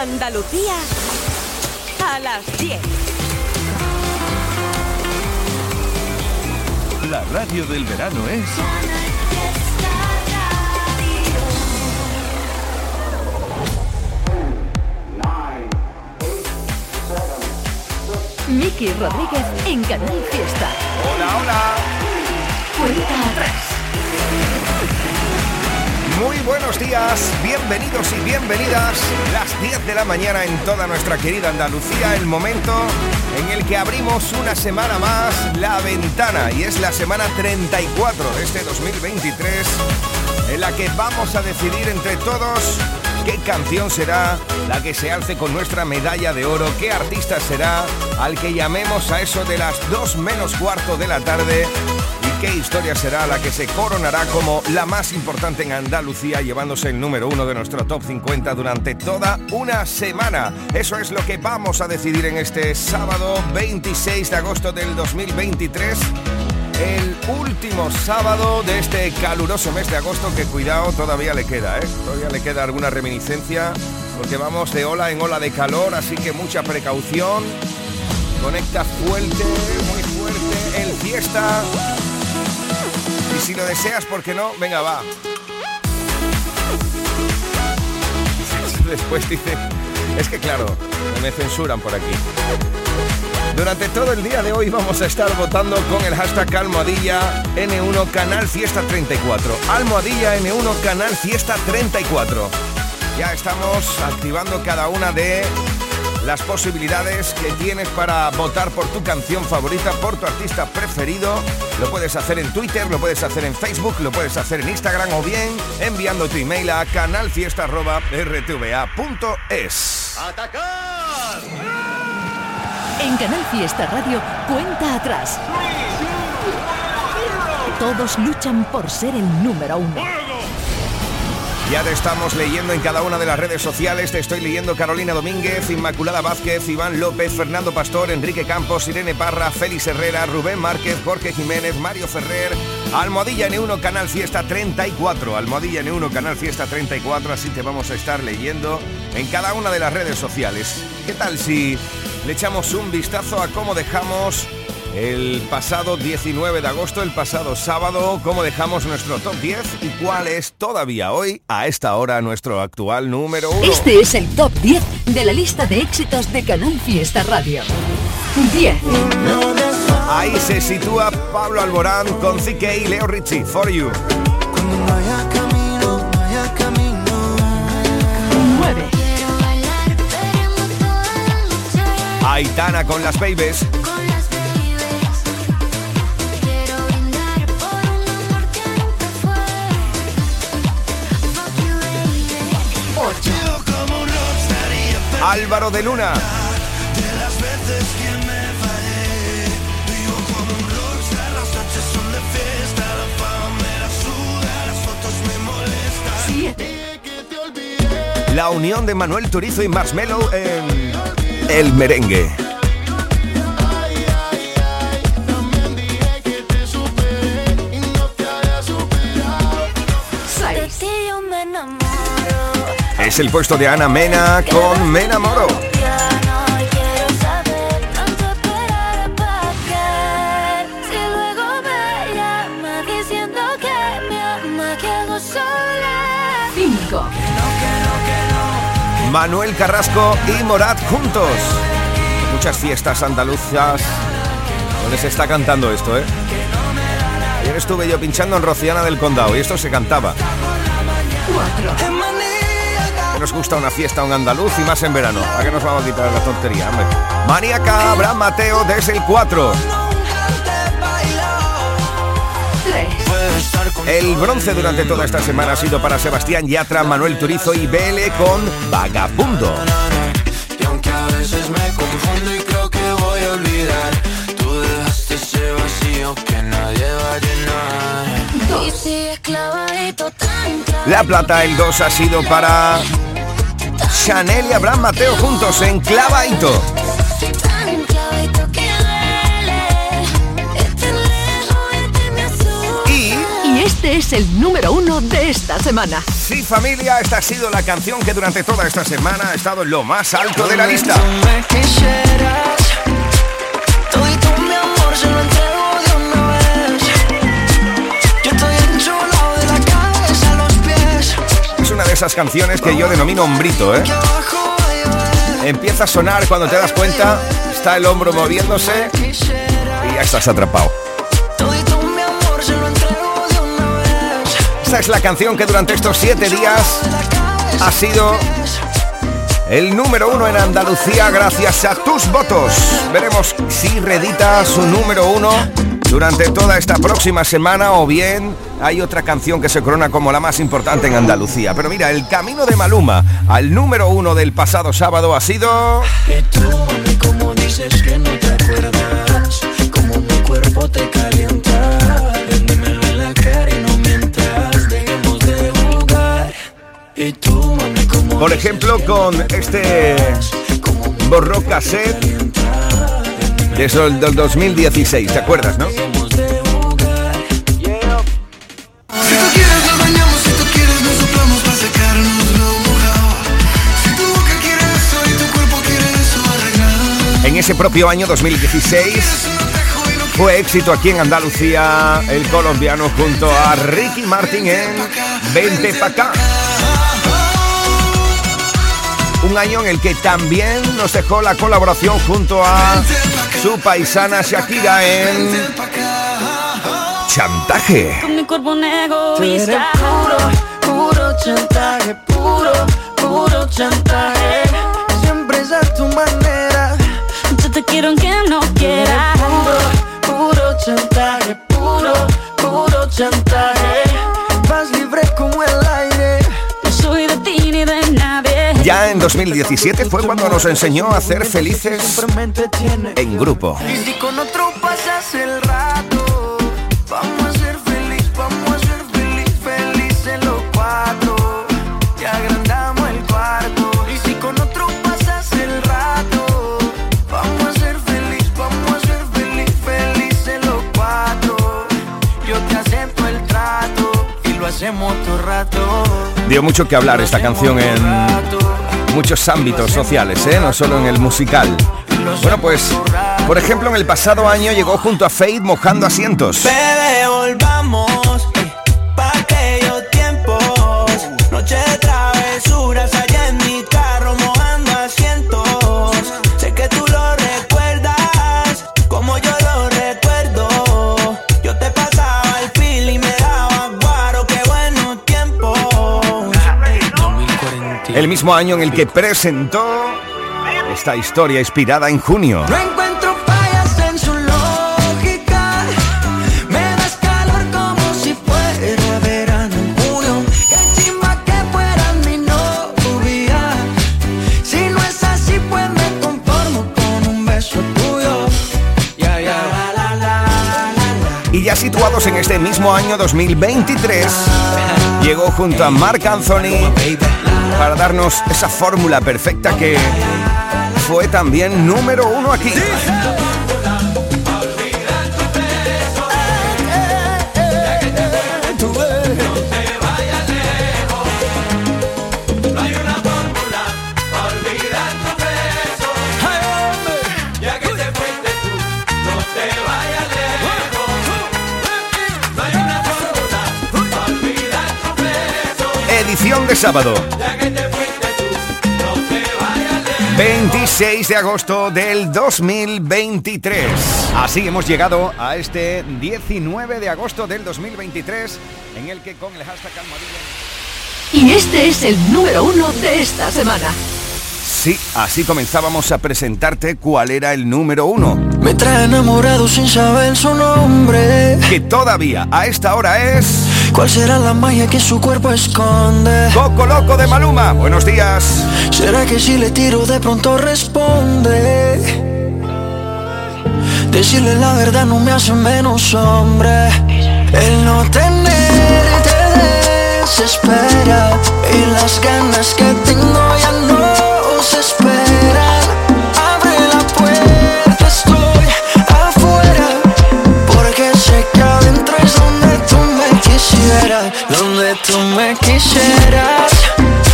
Andalucía a las 10. La radio del verano es... Miki Rodríguez en Canal Fiesta. Hola, hola. Cuenta atrás. Muy buenos días, bienvenidos y bienvenidas. Las 10 de la mañana en toda nuestra querida Andalucía, el momento en el que abrimos una semana más la ventana y es la semana 34 de este 2023 en la que vamos a decidir entre todos qué canción será la que se alce con nuestra medalla de oro, qué artista será al que llamemos a eso de las 2 menos cuarto de la tarde qué historia será la que se coronará como la más importante en Andalucía, llevándose el número uno de nuestro top 50 durante toda una semana. Eso es lo que vamos a decidir en este sábado 26 de agosto del 2023 el último sábado de este caluroso mes de agosto que cuidado todavía le queda, ¿eh? Todavía le queda alguna reminiscencia porque vamos de ola en ola de calor, así que mucha precaución. Conecta fuerte, muy fuerte, el fiesta. Si lo deseas, ¿por qué no? Venga, va. Después dice, es que claro, me censuran por aquí. Durante todo el día de hoy vamos a estar votando con el hashtag almohadilla N1 Canal Fiesta 34. Almohadilla N1 Canal Fiesta 34. Ya estamos activando cada una de las posibilidades que tienes para votar por tu canción favorita, por tu artista preferido. Lo puedes hacer en Twitter, lo puedes hacer en Facebook, lo puedes hacer en Instagram o bien enviando tu email a canalfiesta.rtva.es. ¡Atacar! En Canal Fiesta Radio, cuenta atrás. Todos luchan por ser el número uno. Ya te estamos leyendo en cada una de las redes sociales. Te estoy leyendo Carolina Domínguez, Inmaculada Vázquez, Iván López, Fernando Pastor, Enrique Campos, Irene Parra, Félix Herrera, Rubén Márquez, Jorge Jiménez, Mario Ferrer, Almohadilla N1 Canal Fiesta 34. Almohadilla N1 Canal Fiesta 34. Así te vamos a estar leyendo en cada una de las redes sociales. ¿Qué tal si le echamos un vistazo a cómo dejamos el pasado 19 de agosto, el pasado sábado, cómo dejamos nuestro top 10 y cuál es todavía hoy, a esta hora, nuestro actual número 1. Este es el top 10 de la lista de éxitos de Canal Fiesta Radio. 10. Ahí se sitúa Pablo Alborán con CK y Leo Richie, For You. 9. Aitana con las Babies. Álvaro de Luna. La unión de Manuel Turizo y Marshmello en El Merengue. El puesto de Ana Mena con Me Enamoro. Cinco. Manuel Carrasco y Morat juntos. Muchas fiestas andaluzas donde se está cantando esto, ¿eh? Ayer estuve yo pinchando en Rociana del Condado y esto se cantaba. Cuatro. Nos gusta una fiesta, un andaluz y más en verano. ¿A qué nos vamos a quitar la tontería, hombre? Maníaca, Abraham Mateo desde el 4. Tres. El bronce durante toda esta semana ha sido para Sebastián Yatra, Manuel Turizo y BL con Vagabundo. La plata, el 2 ha sido para Chanel y Abraham Mateo juntos en Clavaito. Y Y este este es el número uno de esta semana. Sí, familia, esta ha sido la canción que durante toda esta semana ha estado en lo más alto de la lista. Esas canciones que yo denomino hombrito, ¿eh? Empieza a sonar cuando te das cuenta, está el hombro moviéndose y ya estás atrapado. Esta es la canción que durante estos siete días ha sido el número uno en Andalucía gracias a tus votos. Veremos si redita su número uno durante toda esta próxima semana o bien hay otra canción que se corona como la más importante en Andalucía. Pero mira, el camino de Maluma al número uno del pasado sábado ha sido... como dices que no te acuerdas, como mi cuerpo te calienta, en la cara y no mientas, dejemos de jugar. Y tú, mami, como Por ejemplo, con este borró cassette desde el del 2016, ¿te acuerdas, no? En ese propio año 2016 fue éxito aquí en Andalucía el colombiano junto a Ricky Martin en Vente pa' acá. Un año en el que también nos dejó la colaboración junto a su paisana Shakira en Chantaje. Con mi cuerpo un egoísta. puro, puro chantaje, puro, puro chantaje. Siempre es a tu manera. Yo te quiero aunque no quieras. Puro, puro chantaje, puro, puro chantaje. Ya en 2017 fue cuando nos enseñó a ser felices en grupo. Dio mucho que hablar esta canción en muchos ámbitos sociales, ¿eh? no solo en el musical. Bueno, pues, por ejemplo, en el pasado año llegó junto a Fade mojando asientos. El mismo año en el que presentó esta historia inspirada en junio. Situados en este mismo año 2023, llegó junto a Marc Anthony para darnos esa fórmula perfecta que fue también número uno aquí. Sábado. 26 de agosto del 2023. Así hemos llegado a este 19 de agosto del 2023 en el que con el hashtag Almohadilla- Y este es el número uno de esta semana. Sí, así comenzábamos a presentarte cuál era el número uno. Me trae enamorado sin saber su nombre. Que todavía a esta hora es ¿Cuál será la magia que su cuerpo esconde? Coco Loco de Maluma. Buenos días. ¿Será que si le tiro de pronto responde? Decirle la verdad no me hace menos hombre. El no tener te desespera y las ganas que tengo donde tú me quisieras.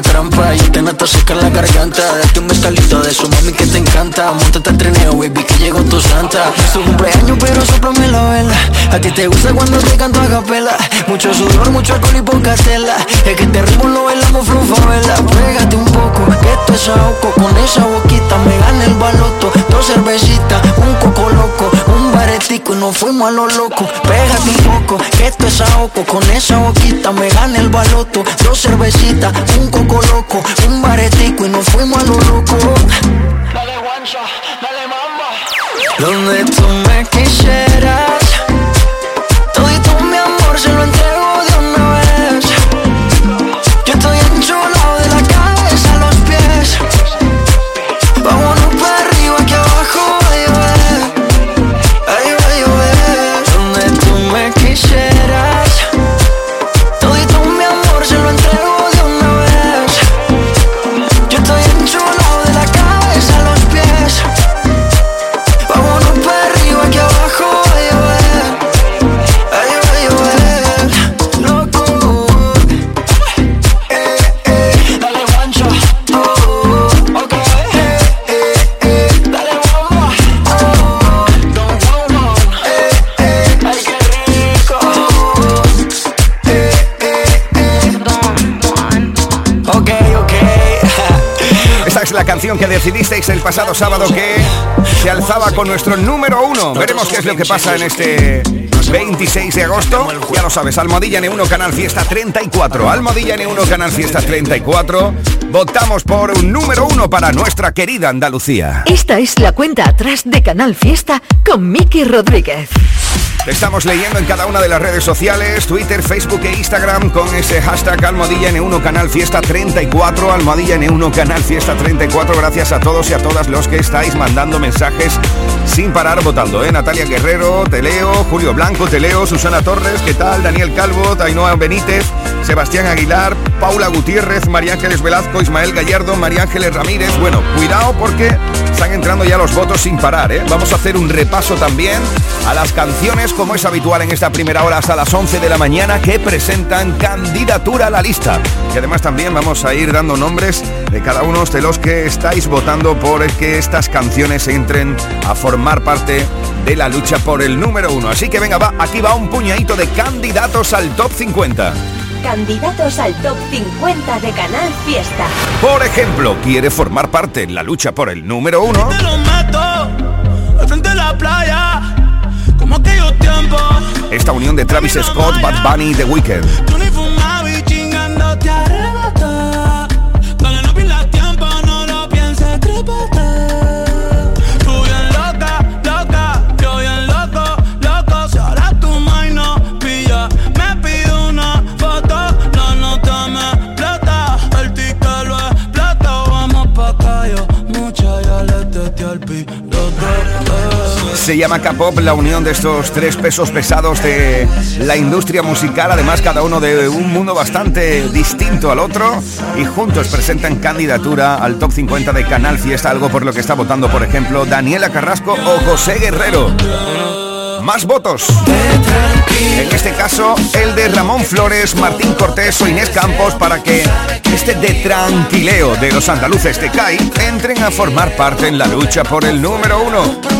Trampa Y te noto seca la garganta. Date un mezcalito de eso, mami, que te encanta. Montate al trineo, baby, que llegó tu santa. Es tu cumpleaños, pero soplame la vela. A ti te gusta cuando te canto a capela. Mucho sudor, mucho alcohol y poca tela. Es que te ritmo lo bailamos vela Pégate un poco, que esto es ahogo Con esa boquita me gana el baloto. Dos cervecitas, un coco loco Un baretico y nos fuimos a lo loco. Pégate un poco, que esto es ahogo Con esa boquita me gana el baloto. Dos cervecitas, un coco loco. Un baretico y nos fuimos a lo loco. Dale guancha, dale mamba. Donde tú me quisieras. Todito mi amor se lo entrego que decidisteis el pasado sábado que se alzaba con nuestro número uno. Veremos qué es lo que pasa en este 26 de agosto. Ya lo sabes, Almohadilla N1 Canal Fiesta 34. Almohadilla N1 Canal Fiesta 34. Votamos por un número uno para nuestra querida Andalucía. Esta es la cuenta atrás de Canal Fiesta con Miki Rodríguez. Te estamos leyendo en cada una de las redes sociales, Twitter, Facebook e Instagram con ese hashtag Almohadilla N1 Canal Fiesta 34, Almohadilla N1 Canal Fiesta 34. Gracias a todos y a todas los que estáis mandando mensajes sin parar votando, ¿eh? Natalia Guerrero, te leo, Julio Blanco, te leo, Susana Torres, ¿qué tal? Daniel Calvo, Ainhoa Benítez, Sebastián Aguilar, Paula Gutiérrez, María Ángeles Velazco, Ismael Gallardo, María Ángeles Ramírez. Bueno, cuidado porque están entrando ya los votos sin parar, ¿eh? Vamos a hacer un repaso también a las canciones como es habitual en esta primera hora hasta las 11 de la mañana que presentan candidatura a la lista. Y además también vamos a ir dando nombres de cada uno de los que estáis votando por que estas canciones entren a formar parte de la lucha por el número uno. Así que venga, va, aquí va un puñadito de candidatos al top 50. Candidatos al top 50 de Canal Fiesta. Por ejemplo, quiere formar parte en la lucha por el número uno. Te lo meto al frente de la playa, como aquellos tiempos. Esta unión de Travis Scott, Bad Bunny y The Weeknd. Se llama K-Pop, la unión de estos tres pesos pesados de la industria musical, además cada uno de un mundo bastante distinto al otro, y juntos presentan candidatura al top 50 de Canal Fiesta, algo por lo que está votando, por ejemplo, Daniela Carrasco o José Guerrero. Más votos. En este caso, el de Ramón Flores, Martín Cortés o Inés Campos para que este de tranquileo de los andaluces de CAI entren a formar parte en la lucha por el número uno.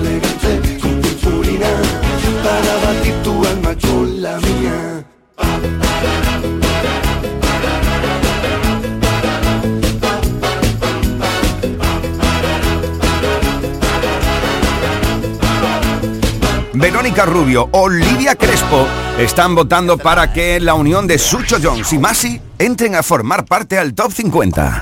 Verónica Rubio, Olivia Crespo están votando para que la unión de Sucho Jones y Masi entren a formar parte al Top 50.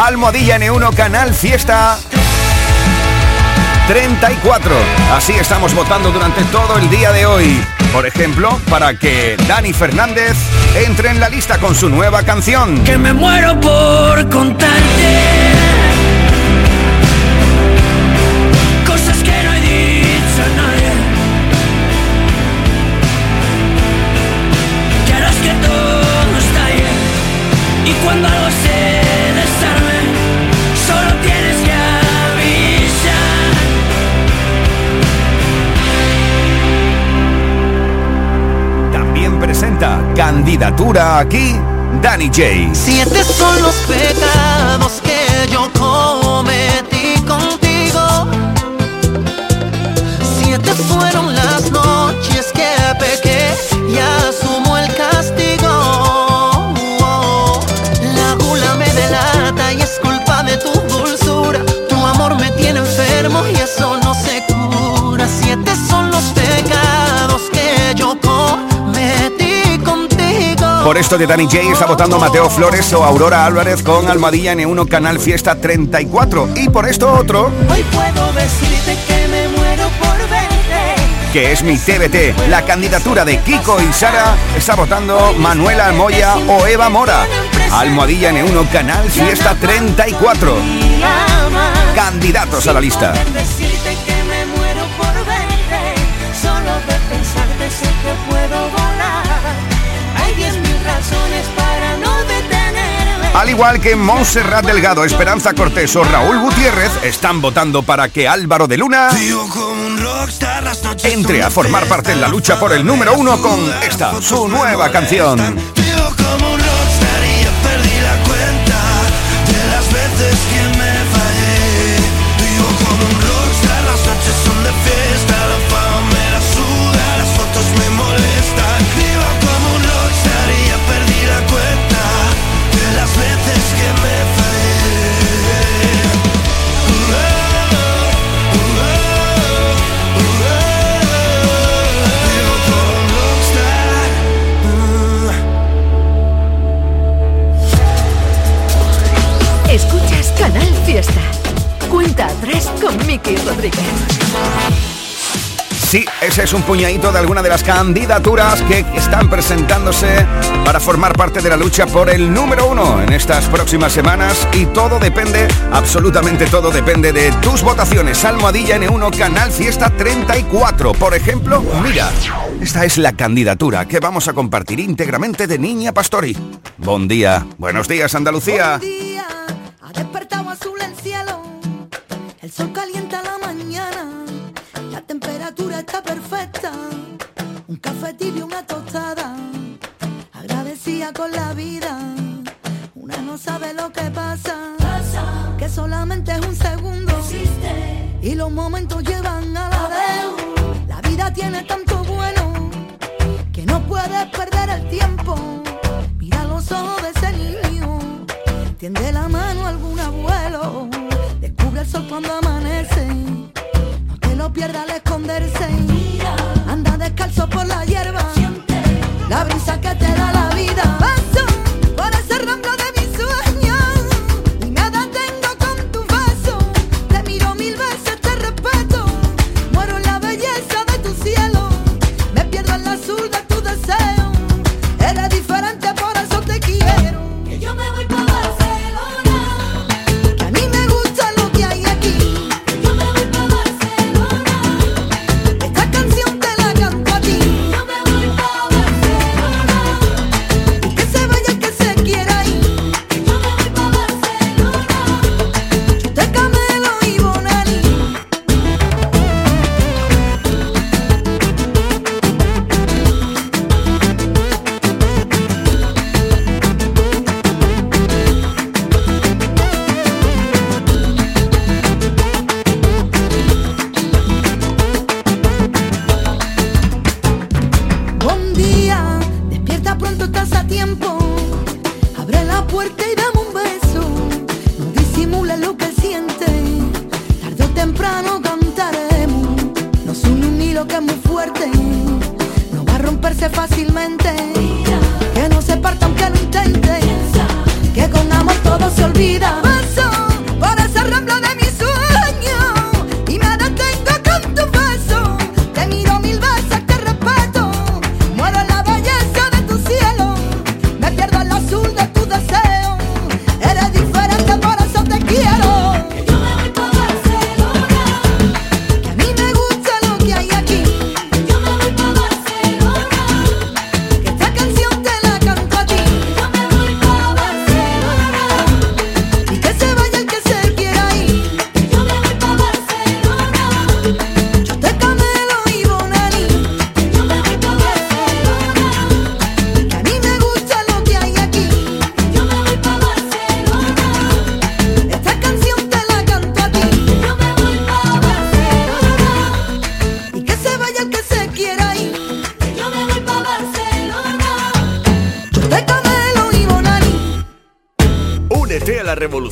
Almohadilla N1 Canal Fiesta 34. Así estamos votando durante todo el día de hoy. Por ejemplo, para que Dani Fernández entre en la lista con su nueva canción. Que me muero por contarte. Cosas que no candidatura aquí Dani J. Siete son los pecados que yo cometí Por esto de Dani J está votando Mateo Flores o Aurora Álvarez con Almohadilla N1 Canal Fiesta 34. Y por esto otro, Hoy puedo decirte que me muero por verte. que es mi TBT. La candidatura de Kiko y Sara está votando Manuela Almoya o Eva Mora. Almohadilla N1 Canal Fiesta 34. Candidatos a la lista. Al igual que Montserrat Delgado, Esperanza Cortés o Raúl Gutiérrez, están votando para que Álvaro de Luna entre a formar parte en la lucha por el número uno con esta, su nueva canción. Con Miki Rodríguez. Sí, ese es un puñadito de alguna de las candidaturas que están presentándose para formar parte de la lucha por el número uno en estas próximas semanas y todo depende, absolutamente todo depende de tus votaciones. Almohadilla N1 Canal Fiesta 34. Por ejemplo, mira, esta es la candidatura que vamos a compartir íntegramente de Niña Pastori. Buen día, buenos días Andalucía. día temperatura está perfecta, un café tibio, una tostada, agradecida con la vida, una no sabe lo que pasa, que solamente es un segundo, y los momentos llevan a la vez, la vida tiene tanto bueno, que no puedes perder el tiempo, mira los ojos de ese niño. Tiende la mano a algún abuelo, descubre el sol cuando amanece. Lo pierdas al esconderse. Anda descalzo por la hierba. La brisa que te da la vida.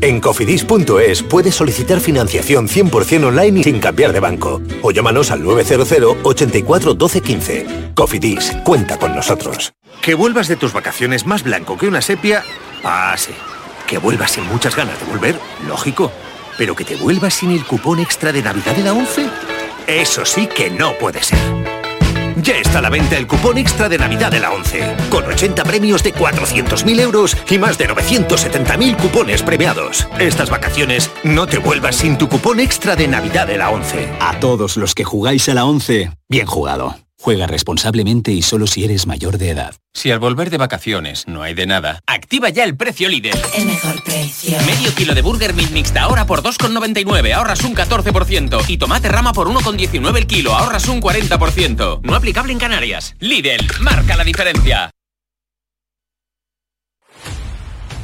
En cofidis.es puedes solicitar financiación 100% online y sin cambiar de banco. O llámanos al 900 84 12 15. Cofidis, cuenta con nosotros. Que vuelvas de tus vacaciones más blanco que una sepia, pase. Que vuelvas sin muchas ganas de volver, lógico. Pero que te vuelvas sin el cupón extra de Navidad de la 11, eso sí que no puede ser. Ya está a la venta el cupón extra de Navidad de la 11, con 80 premios de 400.000 euros y más de 970.000 cupones premiados. Estas vacaciones no te vuelvas sin tu cupón extra de Navidad de la 11. A todos los que jugáis a la 11, bien jugado. Juega responsablemente y solo si eres mayor de edad. Si al volver de vacaciones no hay de nada, activa ya el precio líder. El mejor precio. Medio kilo de Burger Meat Mixta ahora por 2,99, ahorras un 14%. Y tomate rama por 1,19 el kilo, ahorras un 40%. No aplicable en Canarias. Lidl, marca la diferencia.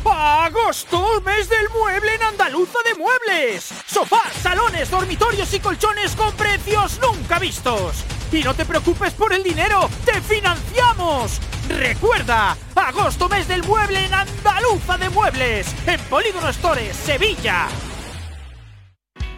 ¡Agosto! ¡Mes del mueble en Andaluza de Muebles! Sofás, salones, dormitorios y colchones con precios nunca vistos. Y no te preocupes por el dinero, ¡te financiamos! Recuerda, agosto mes del mueble en Andaluza de Muebles, en Polígono Stores, Sevilla.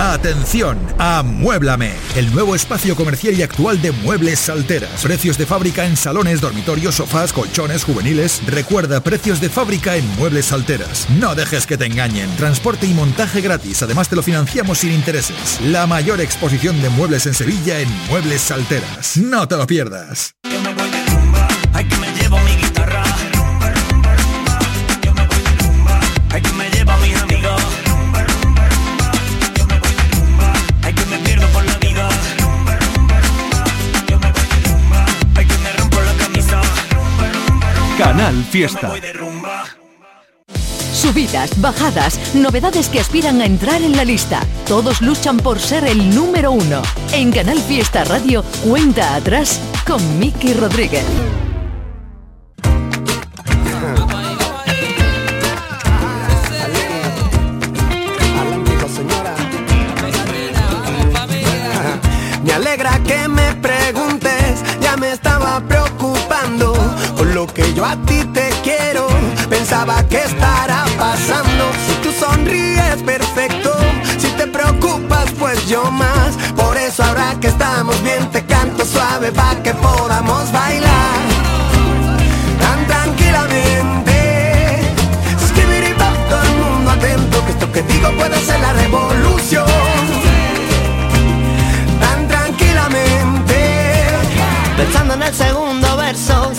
Atención, Amuéblame, el nuevo espacio comercial y actual de Muebles Salteras. Precios de fábrica en salones, dormitorios, sofás, colchones juveniles. Recuerda, precios de fábrica en Muebles Salteras. No dejes que te engañen. Transporte y montaje gratis. Además te lo financiamos sin intereses. La mayor exposición de muebles en Sevilla en Muebles Salteras. No te lo pierdas. Fiesta. Subidas, bajadas, novedades que aspiran a entrar en la lista. Todos luchan por ser el número uno. En Canal Fiesta Radio, cuenta atrás con Miki Rodríguez. Me alegra que me preguntes, ya me estaba preocupando con lo que yo a ti. Pensaba que estará pasando. Si tú sonríes, perfecto. Si te preocupas, pues yo más. Por eso ahora que estamos bien, te canto suave para que podamos bailar tan tranquilamente. Skibidi-bop, todo el mundo atento, que esto que digo puede ser la revolución tan tranquilamente. Pensando en el segundo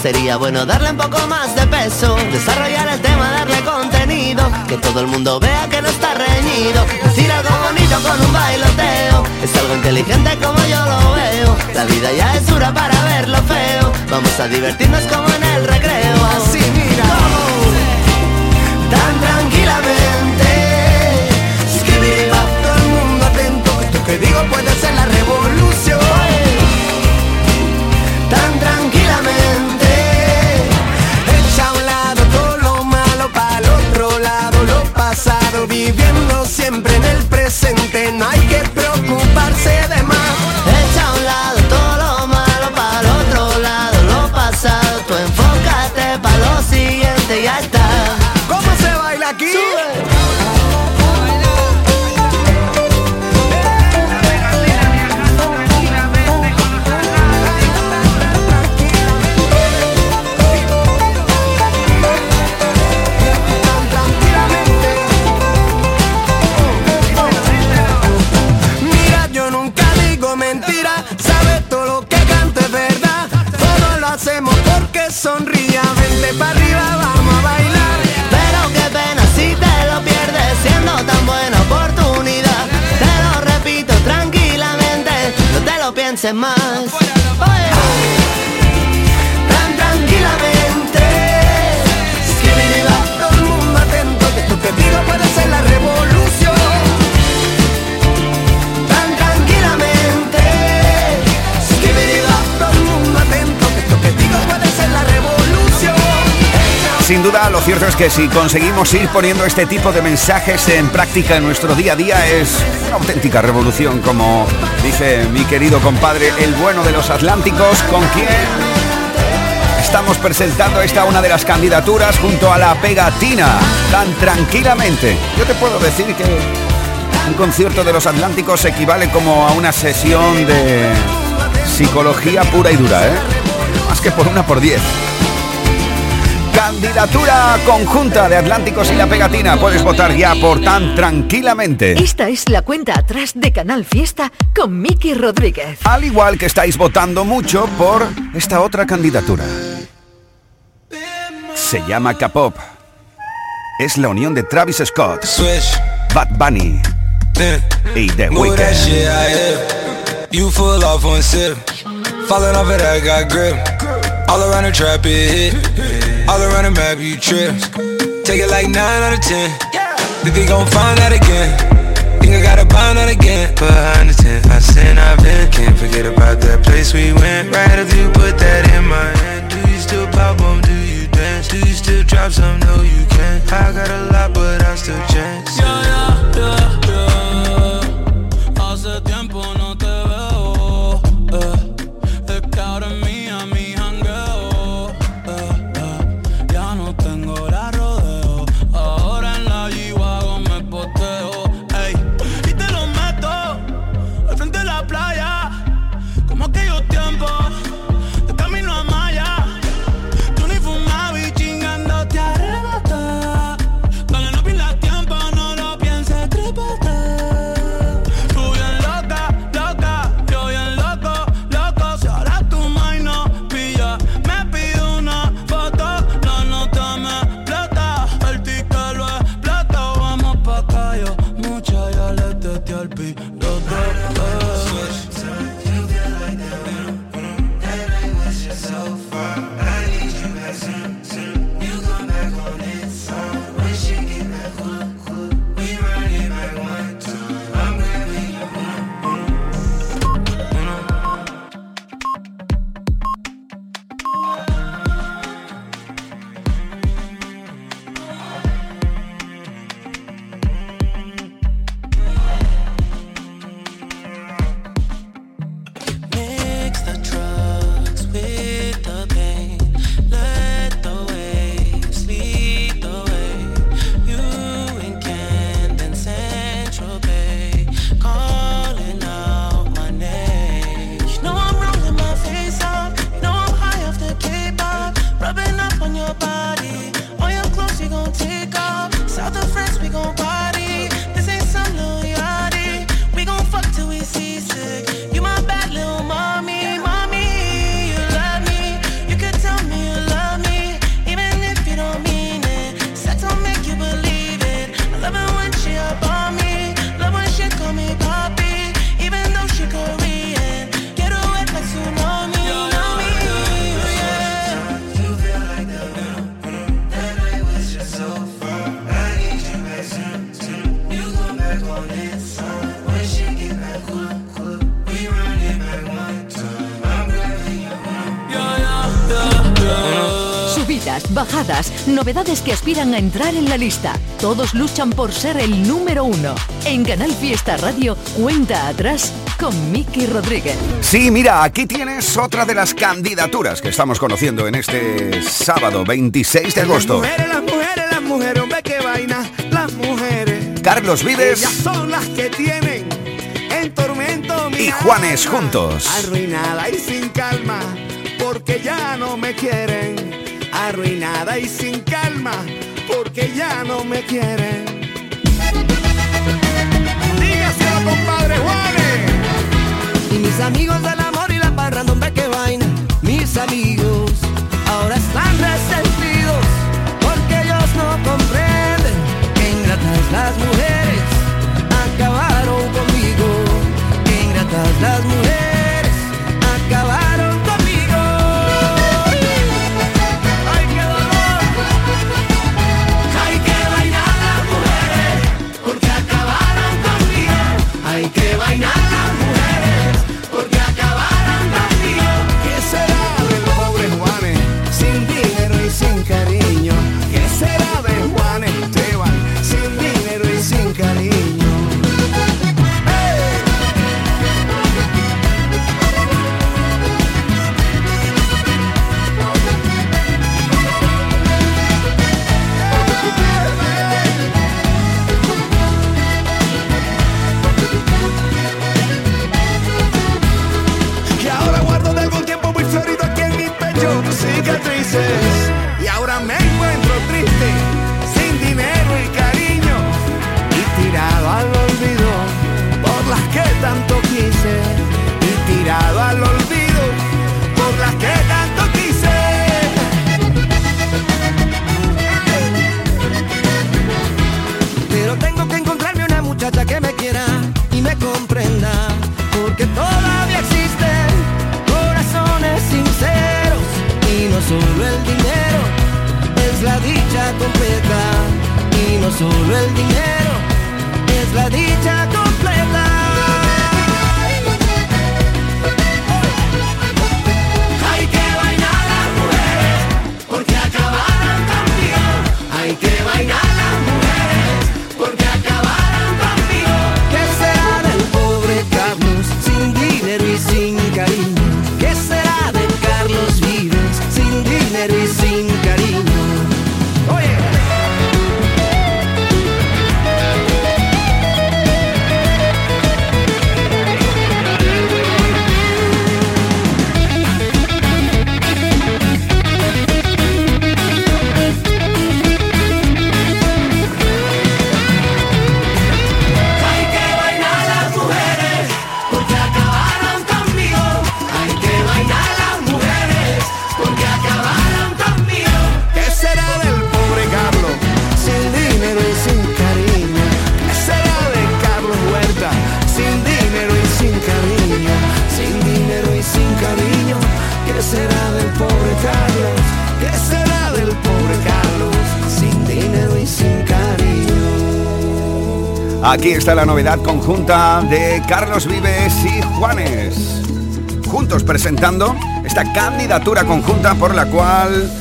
sería bueno darle un poco más de peso, desarrollar el tema, darle contenido, que todo el mundo vea que no está reñido, decir algo bonito con un bailoteo, es algo inteligente como yo lo veo, la vida ya es dura para ver lo feo, vamos a divertirnos como en el recreo, así mira, tan tranquilamente. Skibidi-bop, todo el mundo atento, esto que digo puede ser la revolución. Tan tranquilamente. Pienses más. Sin duda, lo cierto es que si conseguimos ir poniendo este tipo de mensajes en práctica en nuestro día a día es una auténtica revolución, como dice mi querido compadre, el bueno de los Atlánticos, con quien estamos presentando esta una de las candidaturas junto a la pegatina, tan tranquilamente. Yo te puedo decir que un concierto de los Atlánticos equivale como a una sesión de psicología pura y dura, ¿eh? Más que por una por diez. Candidatura conjunta de Atlánticos y la Pegatina. Puedes votar ya por tan tranquilamente. Esta es la cuenta atrás de Canal Fiesta con Miki Rodríguez. Al igual que estáis votando mucho por esta otra candidatura. Se llama K-Pop. Es la unión de Travis Scott, Bad Bunny y The Weeknd. All around the trap it hit. All around the map you trip. Take it like 9 out of 10. Think they gon' find that again. Think I gotta find that again. Behind the tent, I sin, I've been. Can't forget about that place we went. Right after you put that in my hand. Do you still pop on? Do you dance? Do you still drop some? No, you can't. I got a lot, but I still chance. Hace novedades que aspiran a entrar en la lista. Todos luchan por ser el número uno. En Canal Fiesta Radio, cuenta atrás con Miki Rodríguez. Sí, mira, aquí tienes otra de las candidaturas que estamos conociendo en este sábado 26 de agosto. Las mujeres, las mujeres, las mujeres, hombre, qué vaina, las mujeres. Carlos Vives. Ellas son las que tienen en tormento mi Y Juanes alma. juntos. Arruinada y sin calma, porque ya no me quieren. Arruinada y sin calma, porque ya no me quieren. Dígaselo, compadre Juanes. Y mis amigos Aquí está la novedad conjunta de Carlos Vives y Juanes. Juntos presentando esta candidatura conjunta por la cual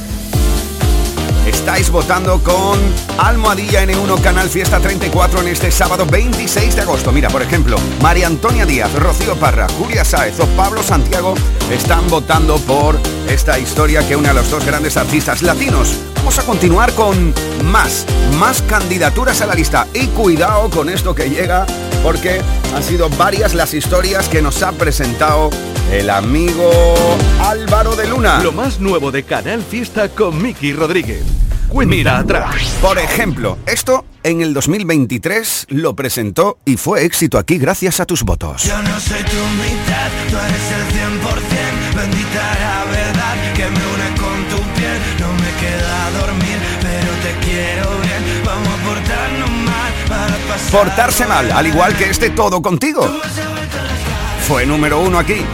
estáis votando con Almohadilla N1 Canal Fiesta 34 en este sábado 26 de agosto. Mira, por ejemplo, María Antonia Díaz, Rocío Parra, Julia Sáez o Pablo Santiago están votando por esta historia que une a los dos grandes artistas latinos. Vamos a continuar con más, más candidaturas a la lista. Y cuidado con esto que llega, porque han sido varias las historias que nos ha presentado el amigo Álvaro de Luna. Lo más nuevo de Canal Fiesta con Miki Rodríguez. Cuenta Mira, atrás. Por ejemplo, esto en el 2023 lo presentó y fue éxito aquí gracias a tus votos. Yo no soy tu mitad, tú eres el 100% Bendita la verdad que me une con tu piel No me queda dormir, pero te quiero Portarse mal, al igual que este Todo Contigo. Fue número uno aquí.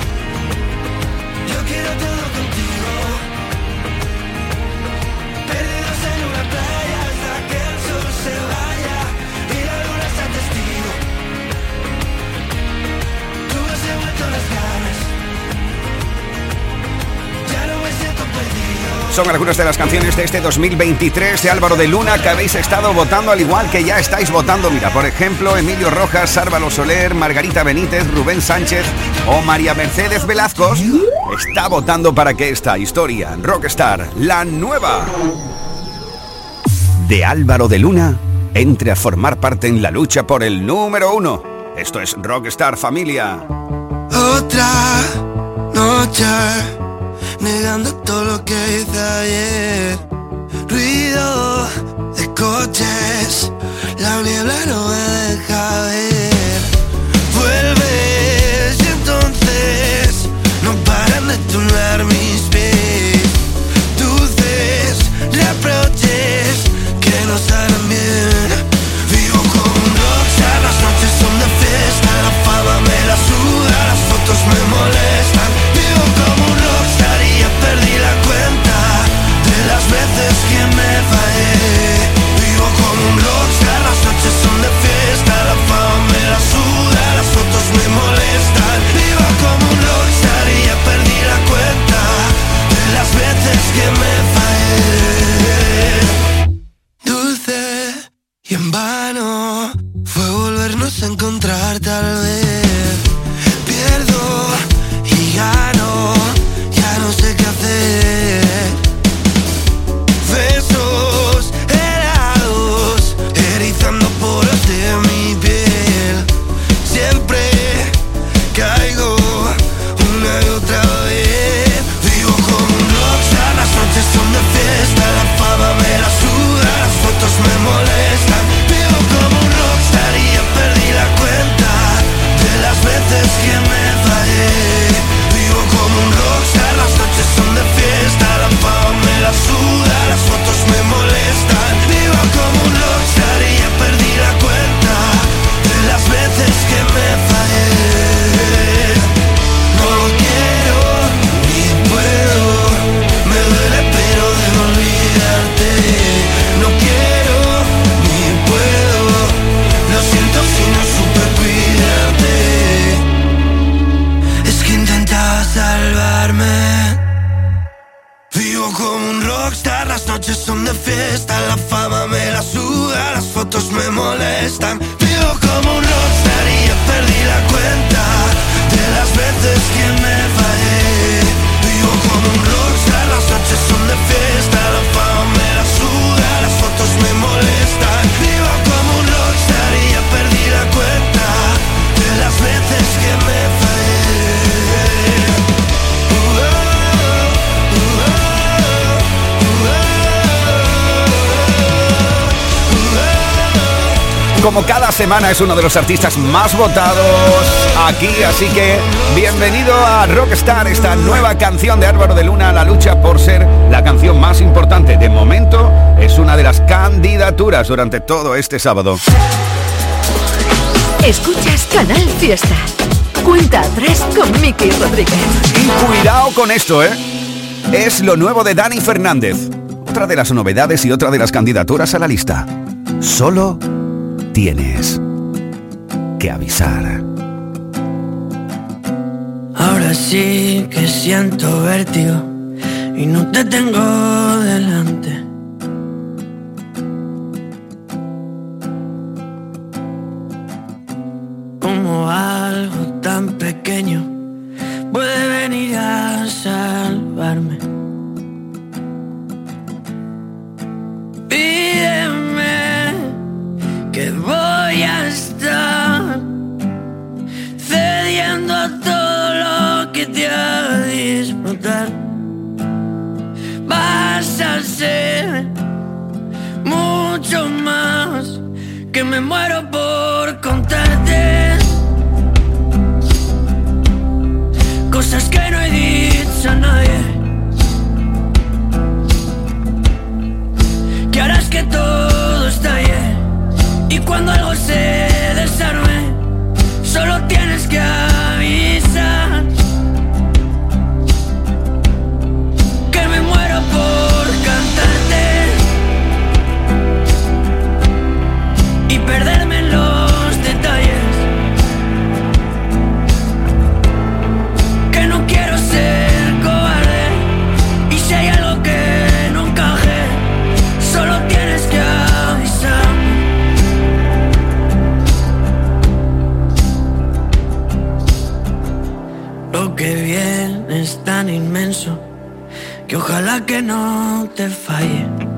Son algunas de las canciones de este 2023 de Álvaro de Luna que habéis estado votando al igual que ya estáis votando. Mira, por ejemplo, Emilio Rojas, Sárvalo Soler, Margarita Benítez, Rubén Sánchez o María Mercedes Velazco está votando para que esta historia, Rockstar, la nueva. de Álvaro de Luna entre a formar parte en la lucha por el número uno. Esto es Rockstar Familia. Otra noche, negando todo lo que hice ayer. Ruido de coches, la niebla no me deja ver. Vuelves y entonces no paran de tunar mis pies. Dulces reproches que no salen bien. Vivo como un las noches son de fiesta, la fama me la suda, las fotos me molestan. Vivo como de las es uno de los artistas más votados aquí, así que bienvenido a Rockstar, esta nueva canción de Álvaro de Luna, la lucha por ser la canción más importante. De momento es una de las candidaturas durante todo este sábado. Escuchas Canal Fiesta. Cuenta atrás con Miki Rodríguez. Y cuidado con esto, ¿eh? Es lo nuevo de Dani Fernández. Otra de las novedades y otra de las candidaturas a la lista. Solo tienes que avisar. Ahora sí que siento vértigo y no te tengo delante. Como algo tan pequeño puede venir a salvarme. Pídeme que voy a estar cediendo a todo lo que te haga disfrutar. Vas a ser mucho más que me muero por contarte cosas que no he dicho a nadie. Que harás que todo estalle y cuando algo se desarme, solo tienes que ojalá que no te falle.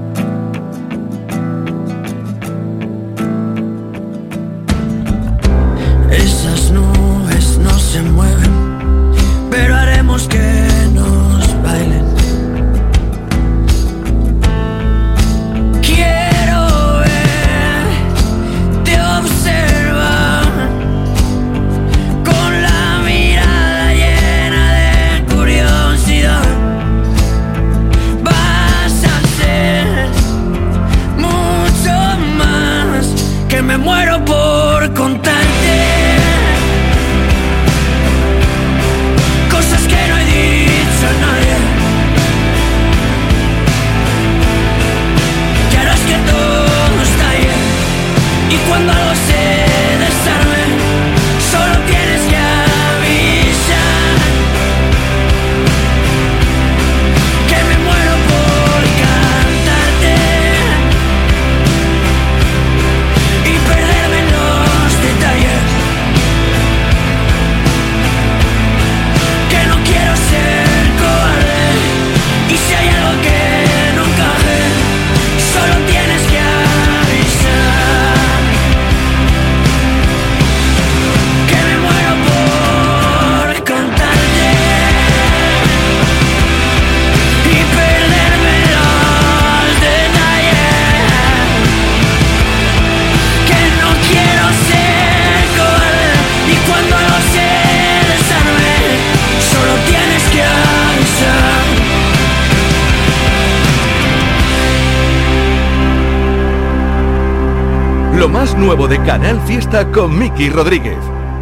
Nuevo de Canal Fiesta con Miki Rodríguez.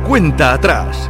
Cuenta atrás.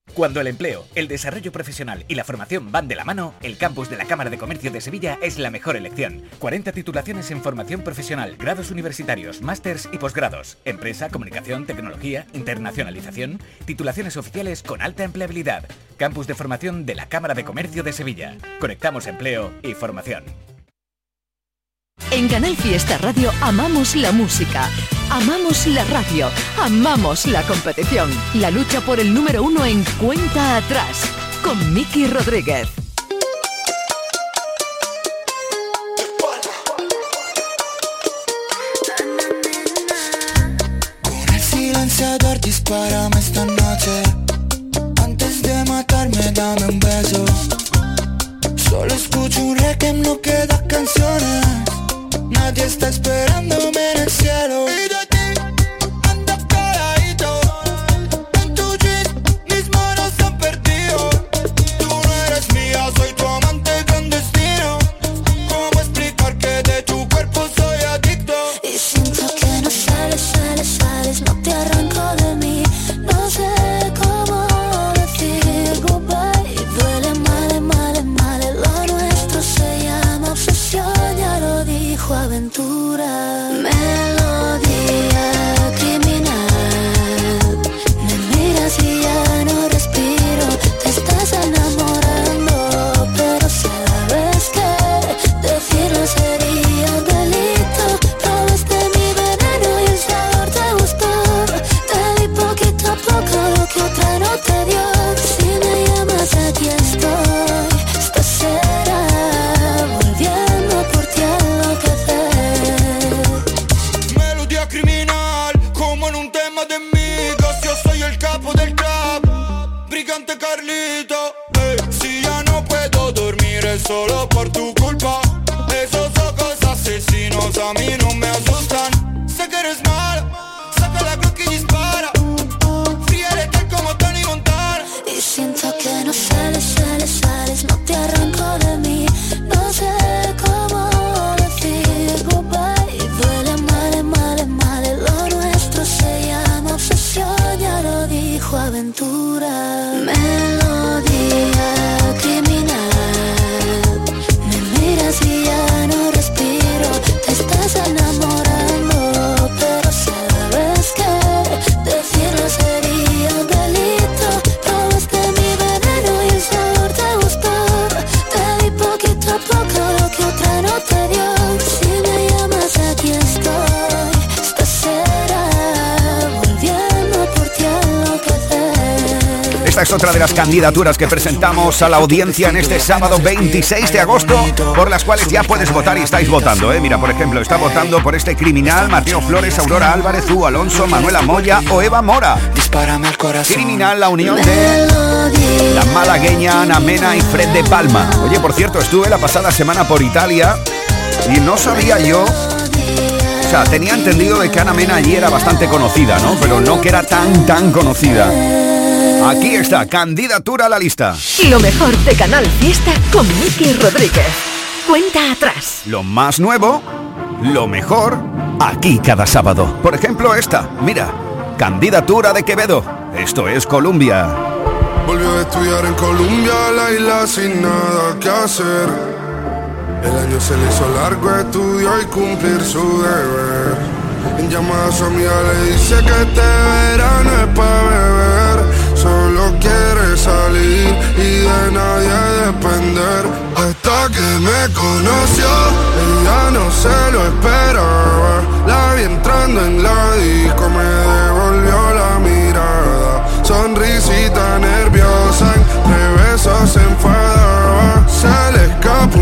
Cuando el empleo, el desarrollo profesional y la formación van de la mano, el campus de la Cámara de Comercio de Sevilla es la mejor elección. 40 titulaciones en formación profesional, grados universitarios, másters y posgrados, empresa, comunicación, tecnología, internacionalización, titulaciones oficiales con alta empleabilidad. Campus de formación de la Cámara de Comercio de Sevilla. Conectamos empleo y formación. En Canal Fiesta Radio amamos la música, amamos la radio, amamos la competición. La lucha por el número uno en cuenta atrás con Miki Rodríguez. Antes de matarme dame un beso Solo escucho un no quedan canciones Nadie está esperándome dijo aventura. Melodía Esta es otra de las candidaturas que presentamos a la audiencia en este sábado 26 de agosto, por las cuales ya puedes votar y estáis votando. ¿eh? Mira, por ejemplo, está votando por este criminal Mateo Flores, Aurora Álvarez, U Alonso, Manuela Moya o Eva Mora. Criminal, la unión de la malagueña Ana Mena y Fred de Palma. Oye, por cierto, estuve la pasada semana por Italia y no sabía yo o sea, tenía entendido de que Ana Mena allí era bastante conocida, ¿no? Pero no que era tan, tan conocida. Aquí está, candidatura a la lista. Lo mejor de Canal Fiesta con Miki Rodríguez. Cuenta atrás. Lo más nuevo, lo mejor, aquí cada sábado. Por ejemplo, esta, mira, candidatura de Quevedo. Esto es Colombia. Volvió a estudiar en Colombia, la isla sin nada que hacer. El año se le hizo largo, estudió y cumplir su deber. En llamada a su amiga le dice que este verano es para beber. Solo quiere salir y de nadie depender. Hasta que me conoció, ella no se lo esperaba. La vi entrando en la disco, me devolvió la mirada. Sonrisita nerviosa, entre besos se enfadaba. Se le escapó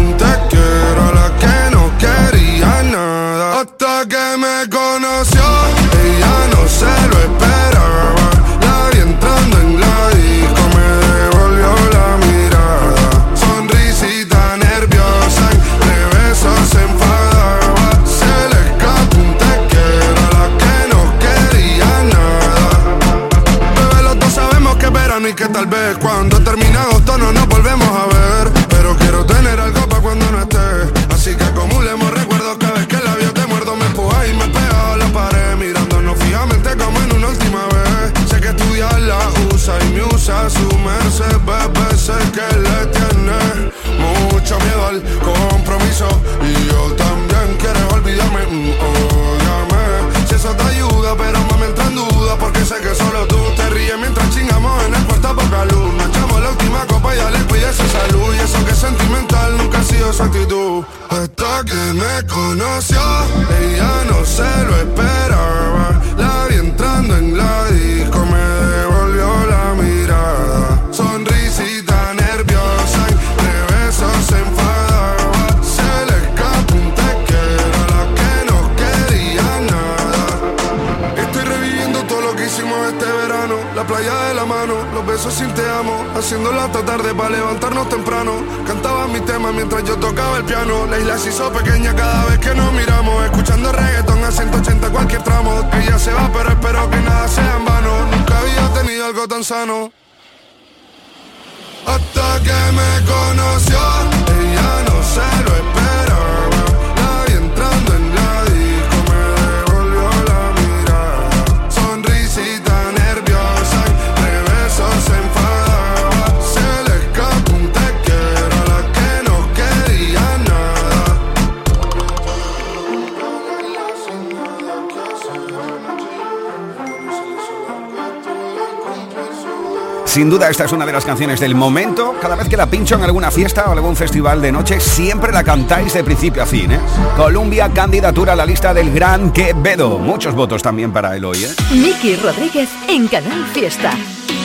Sin duda esta es una de las canciones del momento. Cada vez que la pincho en alguna fiesta o algún festival de noche, siempre la cantáis de principio a fin. ¿eh? Colombia, candidatura a la lista del Gran Quevedo. Muchos votos también para él hoy. ¿eh? Miki Rodríguez en Canal Fiesta.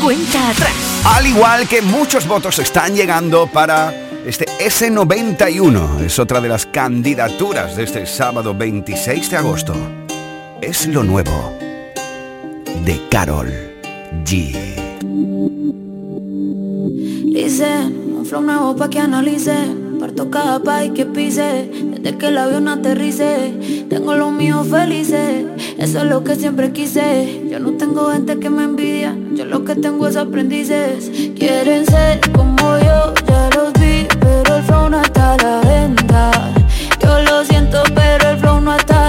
Cuenta atrás. Al igual que muchos votos están llegando para este S91. Es otra de las candidaturas de este sábado 26 de agosto. Es lo nuevo de Carol G. Dice, un flow nuevo pa' que analice. Parto cada país que pise Desde que el avión aterrice. Tengo los míos felices Eso es lo que siempre quise. Yo no tengo gente que me envidia Yo lo que tengo es aprendices. Quieren ser como yo, ya los vi Pero el flow no está a la venta. Yo lo siento, pero el flow no está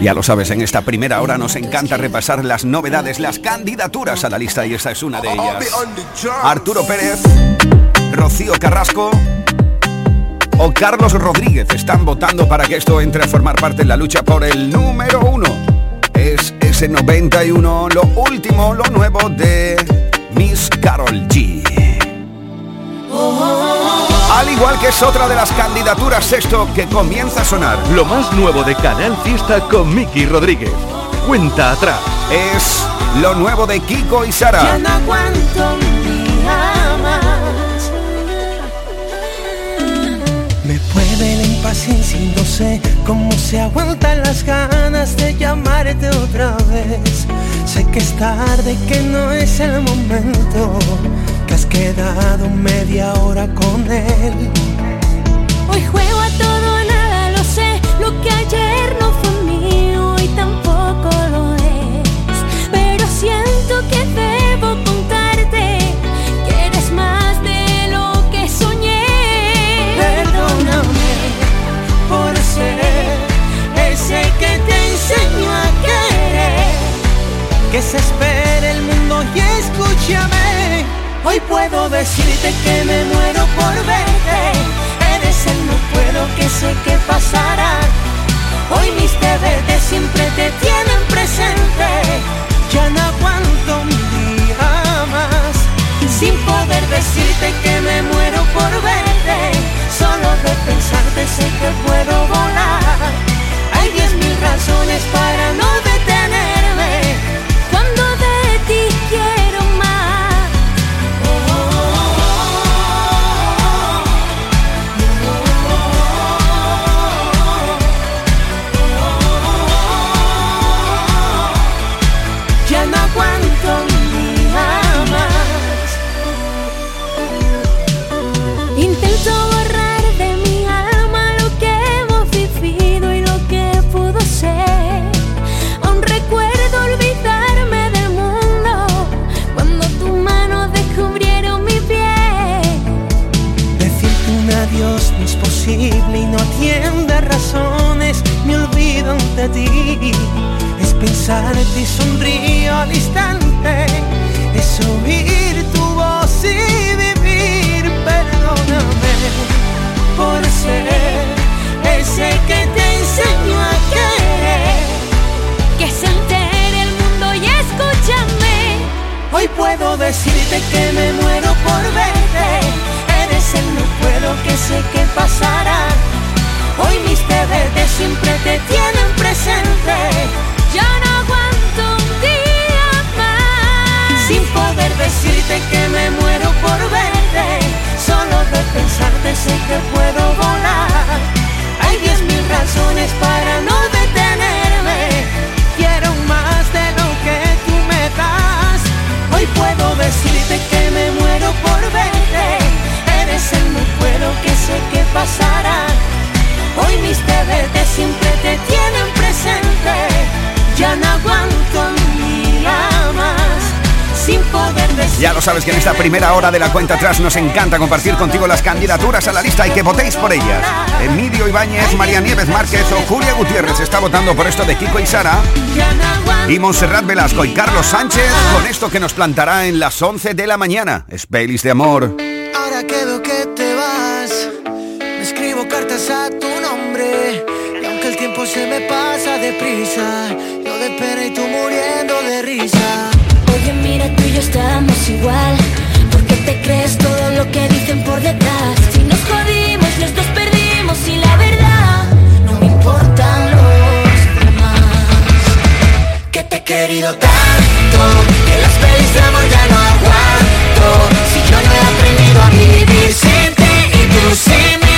Ya lo sabes, en esta primera hora nos encanta repasar las novedades, las candidaturas a la lista y esta es una de ellas. Arturo Pérez, Rocío Carrasco o Carlos Rodríguez están votando para que esto entre a formar parte de la lucha por el número uno. Es ese 91, lo último, lo nuevo de Miss Carol G. Al igual que es otra de las candidaturas esto que comienza a sonar. Lo más nuevo de Canal Fiesta con Miki Rodríguez. Cuenta atrás. Es lo nuevo de Kiko y Ya Sara. no aguanto un día más. Me puede la impaciencia y no sé cómo se aguantan las ganas de llamarte otra vez. Sé que es tarde, que no es el momento, quedado media hora con él. Hoy juego a todo o nada, lo sé. Lo que ayer no fue mío y tampoco lo es. Pero siento que debo contarte que eres más de lo que soñé. Perdóname por ser ese que te enseñó a querer. Que se espere el mundo y escúchame. Hoy puedo decirte que me muero por verte. Eres el no puedo que sé que pasará. Hoy mis deberes siempre te tienen presente. Ya no aguanto un día más. Sin poder decirte que me muero por verte. Solo de pensarte sé que puedo volar. Hay diez mil razones para no detenerme. Sonrío al instante, razones para no detenerme. Quiero más de lo que tú me das. Hoy puedo decirte que me muero por verte. Eres el no puedo que sé que pasará. Hoy mis deberes siempre te tienen presente. Ya no aguanto un día más. Sin poder Ya lo sabes que en esta primera hora de la cuenta atrás nos encanta compartir contigo las candidaturas a la lista y que votéis por ellas. Emilio Ibáñez, María Nieves Márquez o Julia Gutiérrez está votando por esto de Kiko y Sara. Y Montserrat Velasco y Carlos Sánchez con esto que nos plantará en las 11 de la mañana. Es de amor. Ahora que veo que te vas, me escribo cartas a tu nombre. Y aunque el tiempo se me pasa deprisa, yo de y tú muriendo de risa. Estamos igual. Porque te crees todo lo que dicen por detrás. Si nos jodimos, los dos perdimos y la verdad no me importan los demás. Que te he querido tanto, que las pelis de amor ya no aguanto. Si yo no he aprendido a vivir sin ti y tú sin mí